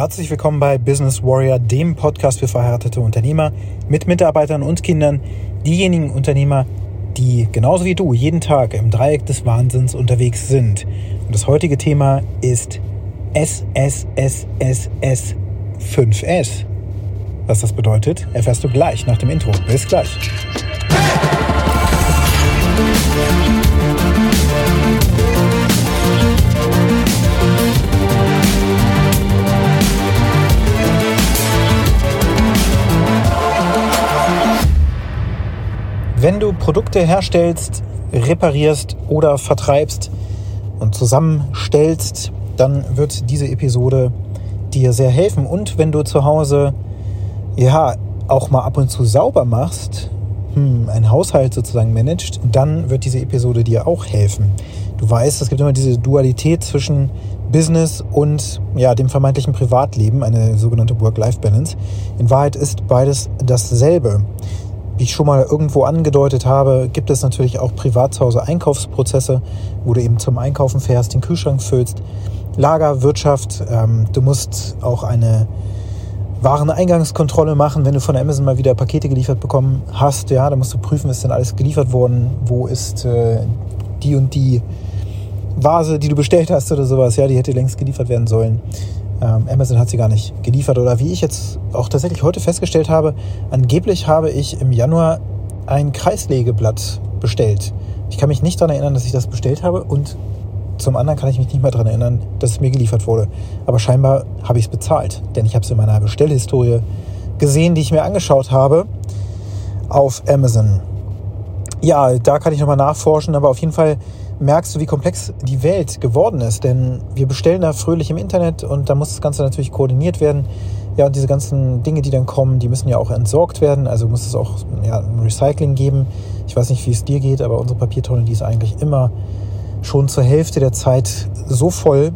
Herzlich willkommen bei Business Warrior, dem Podcast für verheiratete Unternehmer mit Mitarbeitern und Kindern. Diejenigen Unternehmer, die genauso wie du jeden Tag im Dreieck des Wahnsinns unterwegs sind. Und das heutige Thema ist SSSSS 5S. Was das bedeutet, erfährst du gleich nach dem Intro. Bis gleich. Wenn Produkte herstellst, reparierst oder vertreibst und zusammenstellst, dann wird diese Episode dir sehr helfen. Und wenn du zu Hause ja auch mal ab und zu sauber machst, hm, ein Haushalt sozusagen managst, dann wird diese Episode dir auch helfen. Du weißt, es gibt immer diese Dualität zwischen Business und ja, dem vermeintlichen Privatleben, eine sogenannte Work-Life-Balance. In Wahrheit ist beides dasselbe. Wie ich schon mal irgendwo angedeutet habe, gibt es natürlich auch privat zu Hause Einkaufsprozesse, wo du eben zum Einkaufen fährst, den Kühlschrank füllst. Lagerwirtschaft, ähm, du musst auch eine Wareneingangskontrolle machen, wenn du von Amazon mal wieder Pakete geliefert bekommen hast. Ja, da musst du prüfen, ist denn alles geliefert worden, wo ist äh, die und die Vase, die du bestellt hast oder sowas. Ja, die hätte längst geliefert werden sollen. Ähm, Amazon hat sie gar nicht geliefert. Oder wie ich jetzt auch tatsächlich heute festgestellt habe, angeblich habe ich im Januar ein Kreislegeblatt bestellt. Ich kann mich nicht daran erinnern, dass ich das bestellt habe und zum anderen kann ich mich nicht mehr daran erinnern, dass es mir geliefert wurde. Aber scheinbar habe ich es bezahlt, denn ich habe es in meiner Bestellhistorie gesehen, die ich mir angeschaut habe auf Amazon. Ja, da kann ich nochmal nachforschen, aber auf jeden Fall merkst du, wie komplex die Welt geworden ist. Denn wir bestellen da fröhlich im Internet und da muss das Ganze natürlich koordiniert werden. Ja, und diese ganzen Dinge, die dann kommen, die müssen ja auch entsorgt werden. Also muss es auch ja, ein Recycling geben. Ich weiß nicht, wie es dir geht, aber unsere Papiertonne, die ist eigentlich immer schon zur Hälfte der Zeit so voll,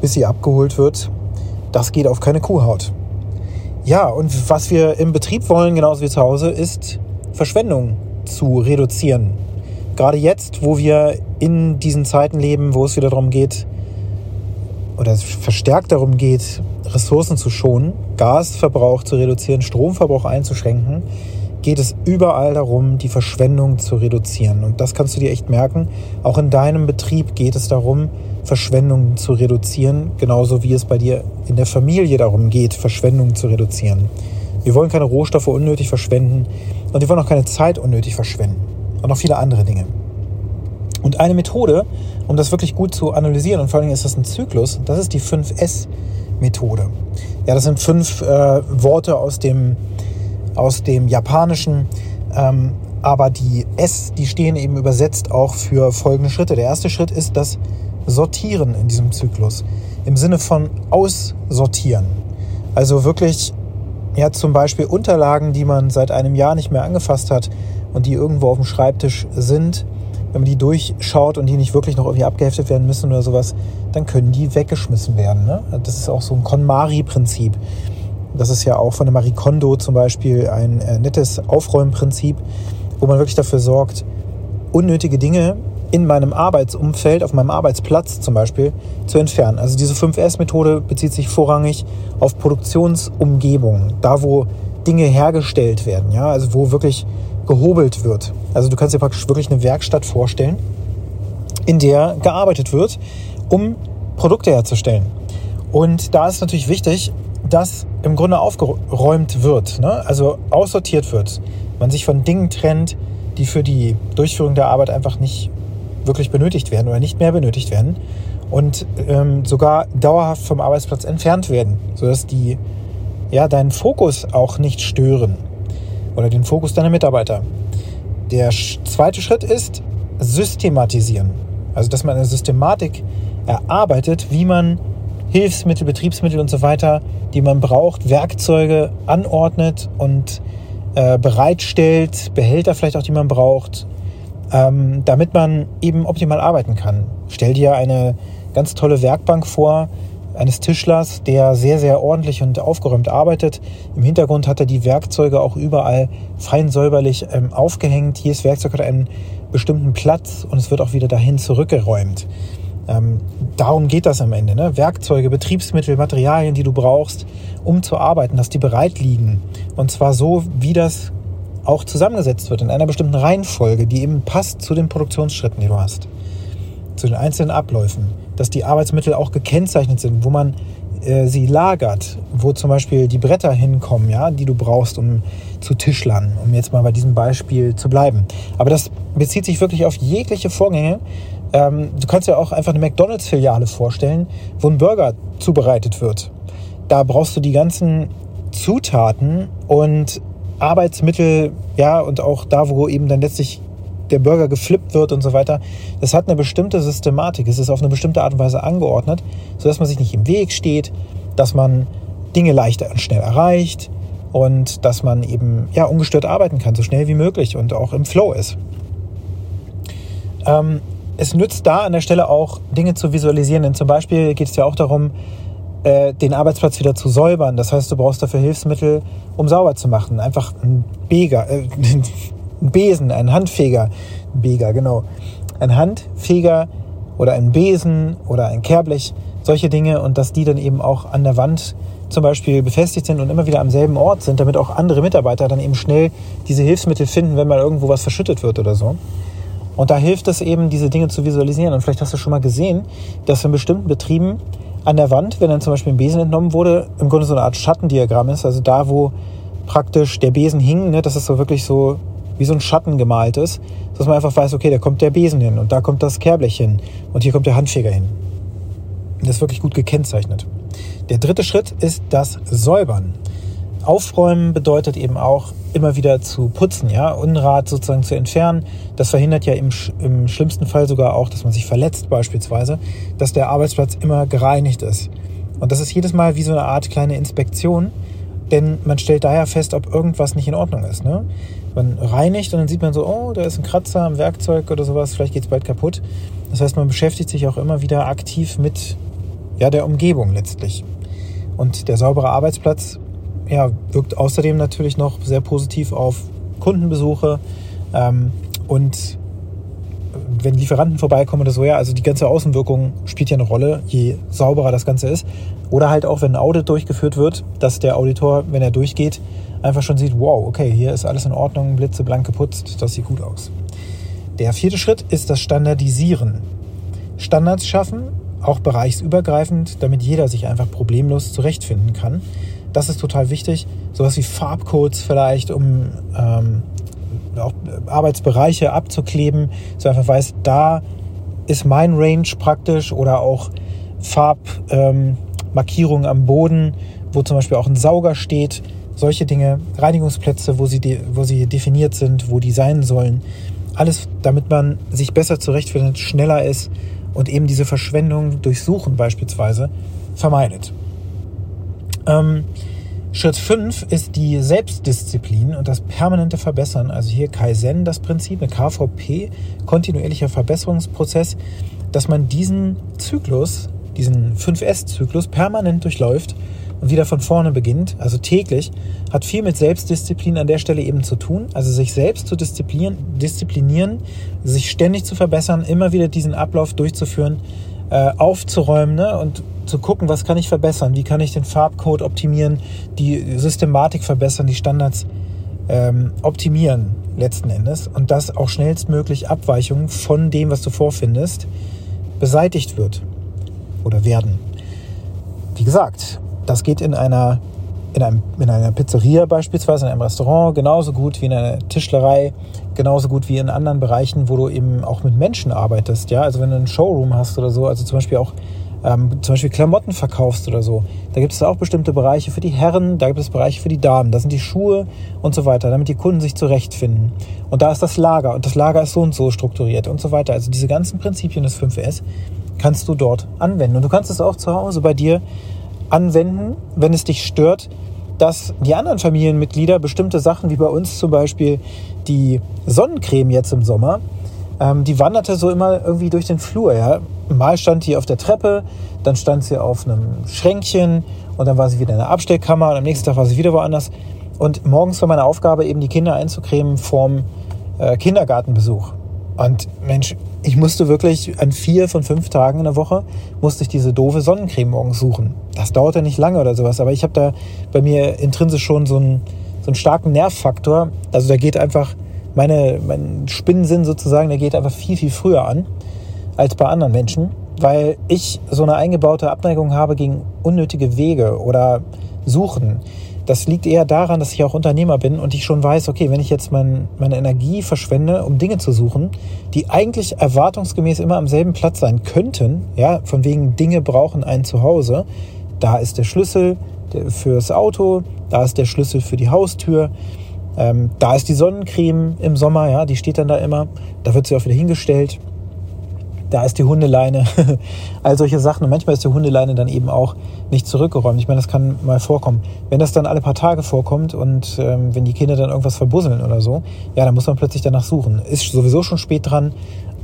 bis sie abgeholt wird. Das geht auf keine Kuhhaut. Ja, und was wir im Betrieb wollen, genauso wie zu Hause, ist Verschwendung zu reduzieren. Gerade jetzt, wo wir in diesen Zeiten leben, wo es wieder darum geht, oder verstärkt darum geht, Ressourcen zu schonen, Gasverbrauch zu reduzieren, Stromverbrauch einzuschränken, geht es überall darum, die Verschwendung zu reduzieren. Und das kannst du dir echt merken. Auch in deinem Betrieb geht es darum, Verschwendung zu reduzieren, genauso wie es bei dir in der Familie darum geht, Verschwendung zu reduzieren. Wir wollen keine Rohstoffe unnötig verschwenden und wir wollen auch keine Zeit unnötig verschwenden und noch viele andere Dinge. Und eine Methode, um das wirklich gut zu analysieren, und vor allen Dingen ist das ein Zyklus, das ist die 5S-Methode. Ja, das sind fünf äh, Worte aus dem, aus dem Japanischen, ähm, aber die S, die stehen eben übersetzt auch für folgende Schritte. Der erste Schritt ist das Sortieren in diesem Zyklus, im Sinne von aussortieren. Also wirklich, ja, zum Beispiel Unterlagen, die man seit einem Jahr nicht mehr angefasst hat und die irgendwo auf dem Schreibtisch sind, wenn man die durchschaut und die nicht wirklich noch irgendwie abgeheftet werden müssen oder sowas, dann können die weggeschmissen werden. Ne? Das ist auch so ein KonMari-Prinzip. Das ist ja auch von der Marie Kondo zum Beispiel ein äh, nettes Aufräumprinzip, wo man wirklich dafür sorgt, unnötige Dinge in meinem Arbeitsumfeld, auf meinem Arbeitsplatz zum Beispiel, zu entfernen. Also diese 5S-Methode bezieht sich vorrangig auf Produktionsumgebungen, da wo Dinge hergestellt werden, ja, also wo wirklich gehobelt wird. Also du kannst dir praktisch wirklich eine Werkstatt vorstellen, in der gearbeitet wird, um Produkte herzustellen. Und da ist natürlich wichtig, dass im Grunde aufgeräumt wird, ne? also aussortiert wird. Man sich von Dingen trennt, die für die Durchführung der Arbeit einfach nicht wirklich benötigt werden oder nicht mehr benötigt werden und ähm, sogar dauerhaft vom Arbeitsplatz entfernt werden, sodass die ja, deinen Fokus auch nicht stören oder den Fokus deiner Mitarbeiter. Der zweite Schritt ist systematisieren. Also, dass man eine Systematik erarbeitet, wie man Hilfsmittel, Betriebsmittel und so weiter, die man braucht, Werkzeuge anordnet und äh, bereitstellt, Behälter vielleicht auch, die man braucht, ähm, damit man eben optimal arbeiten kann. Stell dir eine ganz tolle Werkbank vor, eines Tischlers, der sehr, sehr ordentlich und aufgeräumt arbeitet. Im Hintergrund hat er die Werkzeuge auch überall fein säuberlich ähm, aufgehängt. Jedes Werkzeug hat einen bestimmten Platz und es wird auch wieder dahin zurückgeräumt. Ähm, darum geht das am Ende. Ne? Werkzeuge, Betriebsmittel, Materialien, die du brauchst, um zu arbeiten, dass die bereit liegen. Und zwar so, wie das auch zusammengesetzt wird, in einer bestimmten Reihenfolge, die eben passt zu den Produktionsschritten, die du hast, zu den einzelnen Abläufen. Dass die Arbeitsmittel auch gekennzeichnet sind, wo man äh, sie lagert, wo zum Beispiel die Bretter hinkommen, ja, die du brauchst, um zu Tischlern, um jetzt mal bei diesem Beispiel zu bleiben. Aber das bezieht sich wirklich auf jegliche Vorgänge. Ähm, du kannst ja auch einfach eine McDonalds-Filiale vorstellen, wo ein Burger zubereitet wird. Da brauchst du die ganzen Zutaten und Arbeitsmittel, ja, und auch da, wo eben dann letztlich der Burger geflippt wird und so weiter. Das hat eine bestimmte Systematik. Es ist auf eine bestimmte Art und Weise angeordnet, sodass man sich nicht im Weg steht, dass man Dinge leichter und schnell erreicht und dass man eben ja, ungestört arbeiten kann, so schnell wie möglich und auch im Flow ist. Ähm, es nützt da an der Stelle auch Dinge zu visualisieren, denn zum Beispiel geht es ja auch darum, äh, den Arbeitsplatz wieder zu säubern. Das heißt, du brauchst dafür Hilfsmittel, um sauber zu machen. Einfach ein Beger, äh, ein Besen, ein Handfeger, Beger, genau. Ein Handfeger oder ein Besen oder ein Kehrblech, solche Dinge und dass die dann eben auch an der Wand zum Beispiel befestigt sind und immer wieder am selben Ort sind, damit auch andere Mitarbeiter dann eben schnell diese Hilfsmittel finden, wenn mal irgendwo was verschüttet wird oder so. Und da hilft es eben, diese Dinge zu visualisieren. Und vielleicht hast du schon mal gesehen, dass in bestimmten Betrieben an der Wand, wenn dann zum Beispiel ein Besen entnommen wurde, im Grunde so eine Art Schattendiagramm ist. Also da, wo praktisch der Besen hing, ne, das ist so wirklich so wie so ein Schatten gemalt ist, dass man einfach weiß, okay, da kommt der Besen hin und da kommt das Kehrblech hin und hier kommt der Handfeger hin. Das ist wirklich gut gekennzeichnet. Der dritte Schritt ist das Säubern. Aufräumen bedeutet eben auch immer wieder zu putzen, ja, Unrat sozusagen zu entfernen. Das verhindert ja im, im schlimmsten Fall sogar auch, dass man sich verletzt beispielsweise, dass der Arbeitsplatz immer gereinigt ist. Und das ist jedes Mal wie so eine Art kleine Inspektion, denn man stellt daher fest, ob irgendwas nicht in Ordnung ist. Ne? Man reinigt und dann sieht man so, oh, da ist ein Kratzer am Werkzeug oder sowas, vielleicht geht es bald kaputt. Das heißt, man beschäftigt sich auch immer wieder aktiv mit ja, der Umgebung letztlich. Und der saubere Arbeitsplatz ja, wirkt außerdem natürlich noch sehr positiv auf Kundenbesuche ähm, und wenn Lieferanten vorbeikommen oder so, ja, also die ganze Außenwirkung spielt ja eine Rolle, je sauberer das Ganze ist. Oder halt auch, wenn ein Audit durchgeführt wird, dass der Auditor, wenn er durchgeht, einfach schon sieht, wow, okay, hier ist alles in Ordnung, blitzeblank geputzt, das sieht gut aus. Der vierte Schritt ist das Standardisieren. Standards schaffen, auch bereichsübergreifend, damit jeder sich einfach problemlos zurechtfinden kann. Das ist total wichtig. Sowas wie Farbcodes vielleicht, um ähm, auch Arbeitsbereiche abzukleben, so einfach weiß, da ist mein Range praktisch oder auch Farbmarkierungen ähm, am Boden, wo zum Beispiel auch ein Sauger steht. Solche Dinge, Reinigungsplätze, wo sie, wo sie definiert sind, wo die sein sollen. Alles, damit man sich besser zurechtfindet, schneller ist und eben diese Verschwendung durch Suchen beispielsweise vermeidet. Ähm, Schritt 5 ist die Selbstdisziplin und das permanente Verbessern. Also hier Kaizen, das Prinzip, eine KVP, kontinuierlicher Verbesserungsprozess, dass man diesen Zyklus, diesen 5S-Zyklus permanent durchläuft und wieder von vorne beginnt, also täglich, hat viel mit Selbstdisziplin an der Stelle eben zu tun. Also sich selbst zu disziplinieren, disziplinieren sich ständig zu verbessern, immer wieder diesen Ablauf durchzuführen, äh, aufzuräumen ne? und zu gucken, was kann ich verbessern, wie kann ich den Farbcode optimieren, die Systematik verbessern, die Standards ähm, optimieren letzten Endes und dass auch schnellstmöglich Abweichungen von dem, was du vorfindest, beseitigt wird oder werden. Wie gesagt, das geht in einer, in, einem, in einer Pizzeria beispielsweise, in einem Restaurant genauso gut wie in einer Tischlerei, genauso gut wie in anderen Bereichen, wo du eben auch mit Menschen arbeitest. Ja? Also wenn du einen Showroom hast oder so, also zum Beispiel auch ähm, zum Beispiel Klamotten verkaufst oder so, da gibt es auch bestimmte Bereiche für die Herren, da gibt es Bereiche für die Damen, da sind die Schuhe und so weiter, damit die Kunden sich zurechtfinden. Und da ist das Lager und das Lager ist so und so strukturiert und so weiter. Also diese ganzen Prinzipien des 5S kannst du dort anwenden. Und du kannst es auch zu Hause bei dir anwenden, wenn es dich stört, dass die anderen Familienmitglieder bestimmte Sachen, wie bei uns zum Beispiel die Sonnencreme jetzt im Sommer, ähm, die wanderte so immer irgendwie durch den Flur. Ja? Mal stand die auf der Treppe, dann stand sie auf einem Schränkchen und dann war sie wieder in der Abstellkammer und am nächsten Tag war sie wieder woanders. Und morgens war meine Aufgabe eben, die Kinder einzucremen vorm äh, Kindergartenbesuch. Und Mensch, ich musste wirklich an vier von fünf Tagen in der Woche musste ich diese doofe Sonnencreme morgens suchen. Das dauerte nicht lange oder sowas, aber ich habe da bei mir intrinsisch schon so einen, so einen starken Nervfaktor. Also da geht einfach meine, mein Spinnensinn sozusagen, der geht einfach viel, viel früher an als bei anderen Menschen, weil ich so eine eingebaute Abneigung habe gegen unnötige Wege oder Suchen. Das liegt eher daran, dass ich auch Unternehmer bin und ich schon weiß, okay, wenn ich jetzt mein, meine Energie verschwende, um Dinge zu suchen, die eigentlich erwartungsgemäß immer am selben Platz sein könnten, ja, von wegen Dinge brauchen ein Zuhause, da ist der Schlüssel fürs Auto, da ist der Schlüssel für die Haustür, ähm, da ist die Sonnencreme im Sommer, ja, die steht dann da immer, da wird sie auch wieder hingestellt da ist die Hundeleine, all solche Sachen. Und manchmal ist die Hundeleine dann eben auch nicht zurückgeräumt. Ich meine, das kann mal vorkommen. Wenn das dann alle paar Tage vorkommt und ähm, wenn die Kinder dann irgendwas verbusseln oder so, ja, dann muss man plötzlich danach suchen. Ist sowieso schon spät dran,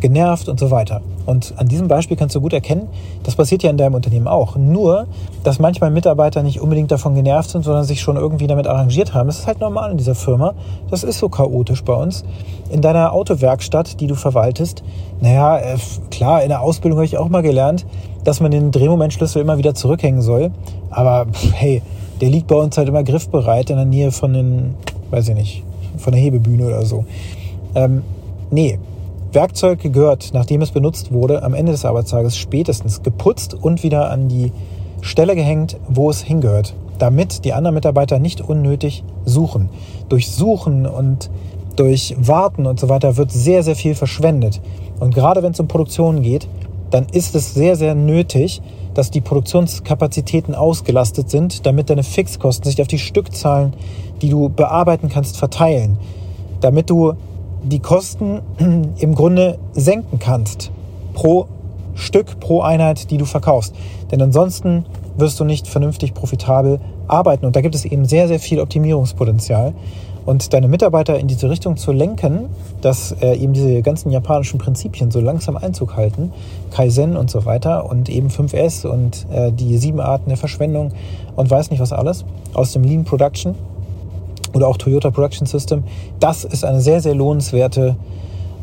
genervt und so weiter. Und an diesem Beispiel kannst du gut erkennen, das passiert ja in deinem Unternehmen auch. Nur, dass manchmal Mitarbeiter nicht unbedingt davon genervt sind, sondern sich schon irgendwie damit arrangiert haben. Das ist halt normal in dieser Firma. Das ist so chaotisch bei uns. In deiner Autowerkstatt, die du verwaltest, naja, äh, klar, in der Ausbildung habe ich auch mal gelernt, dass man den Drehmomentschlüssel immer wieder zurückhängen soll. Aber hey, der liegt bei uns halt immer griffbereit in der Nähe von den, weiß ich nicht, von der Hebebühne oder so. Ähm, nee, Werkzeug gehört, nachdem es benutzt wurde, am Ende des Arbeitstages spätestens geputzt und wieder an die Stelle gehängt, wo es hingehört, damit die anderen Mitarbeiter nicht unnötig suchen. Durch Suchen und durch Warten und so weiter wird sehr, sehr viel verschwendet. Und gerade wenn es um Produktion geht, dann ist es sehr, sehr nötig, dass die Produktionskapazitäten ausgelastet sind, damit deine Fixkosten sich auf die Stückzahlen, die du bearbeiten kannst, verteilen. Damit du die Kosten im Grunde senken kannst pro Stück, pro Einheit, die du verkaufst. Denn ansonsten wirst du nicht vernünftig profitabel arbeiten. Und da gibt es eben sehr, sehr viel Optimierungspotenzial. Und deine Mitarbeiter in diese Richtung zu lenken, dass äh, eben diese ganzen japanischen Prinzipien so langsam Einzug halten, Kaizen und so weiter und eben 5S und äh, die sieben Arten der Verschwendung und weiß nicht was alles aus dem Lean Production, oder auch Toyota Production System. Das ist eine sehr, sehr lohnenswerte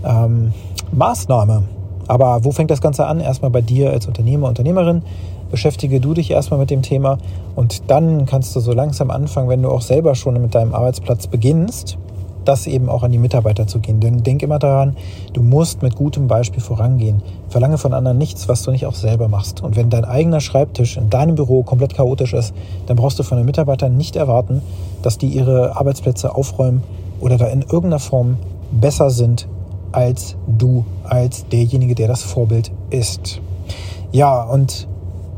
ähm, Maßnahme. Aber wo fängt das Ganze an? Erstmal bei dir als Unternehmer, Unternehmerin. Beschäftige du dich erstmal mit dem Thema und dann kannst du so langsam anfangen, wenn du auch selber schon mit deinem Arbeitsplatz beginnst, das eben auch an die Mitarbeiter zu gehen. Denn denk immer daran, du musst mit gutem Beispiel vorangehen. Verlange von anderen nichts, was du nicht auch selber machst. Und wenn dein eigener Schreibtisch in deinem Büro komplett chaotisch ist, dann brauchst du von den Mitarbeitern nicht erwarten, dass die ihre Arbeitsplätze aufräumen oder da in irgendeiner Form besser sind als du, als derjenige, der das Vorbild ist. Ja, und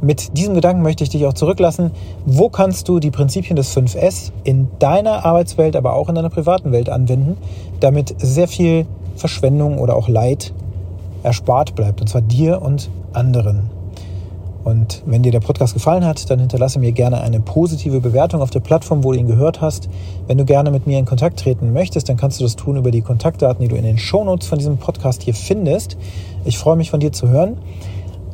mit diesem Gedanken möchte ich dich auch zurücklassen. Wo kannst du die Prinzipien des 5S in deiner Arbeitswelt, aber auch in deiner privaten Welt anwenden, damit sehr viel Verschwendung oder auch Leid erspart bleibt, und zwar dir und anderen. Und wenn dir der Podcast gefallen hat, dann hinterlasse mir gerne eine positive Bewertung auf der Plattform, wo du ihn gehört hast. Wenn du gerne mit mir in Kontakt treten möchtest, dann kannst du das tun über die Kontaktdaten, die du in den Shownotes von diesem Podcast hier findest. Ich freue mich von dir zu hören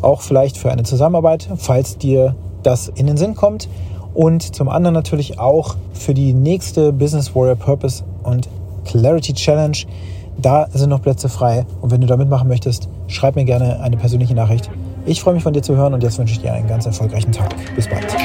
auch vielleicht für eine Zusammenarbeit, falls dir das in den Sinn kommt. Und zum anderen natürlich auch für die nächste Business Warrior Purpose und Clarity Challenge. Da sind noch Plätze frei. Und wenn du da mitmachen möchtest, schreib mir gerne eine persönliche Nachricht. Ich freue mich von dir zu hören und jetzt wünsche ich dir einen ganz erfolgreichen Tag. Bis bald.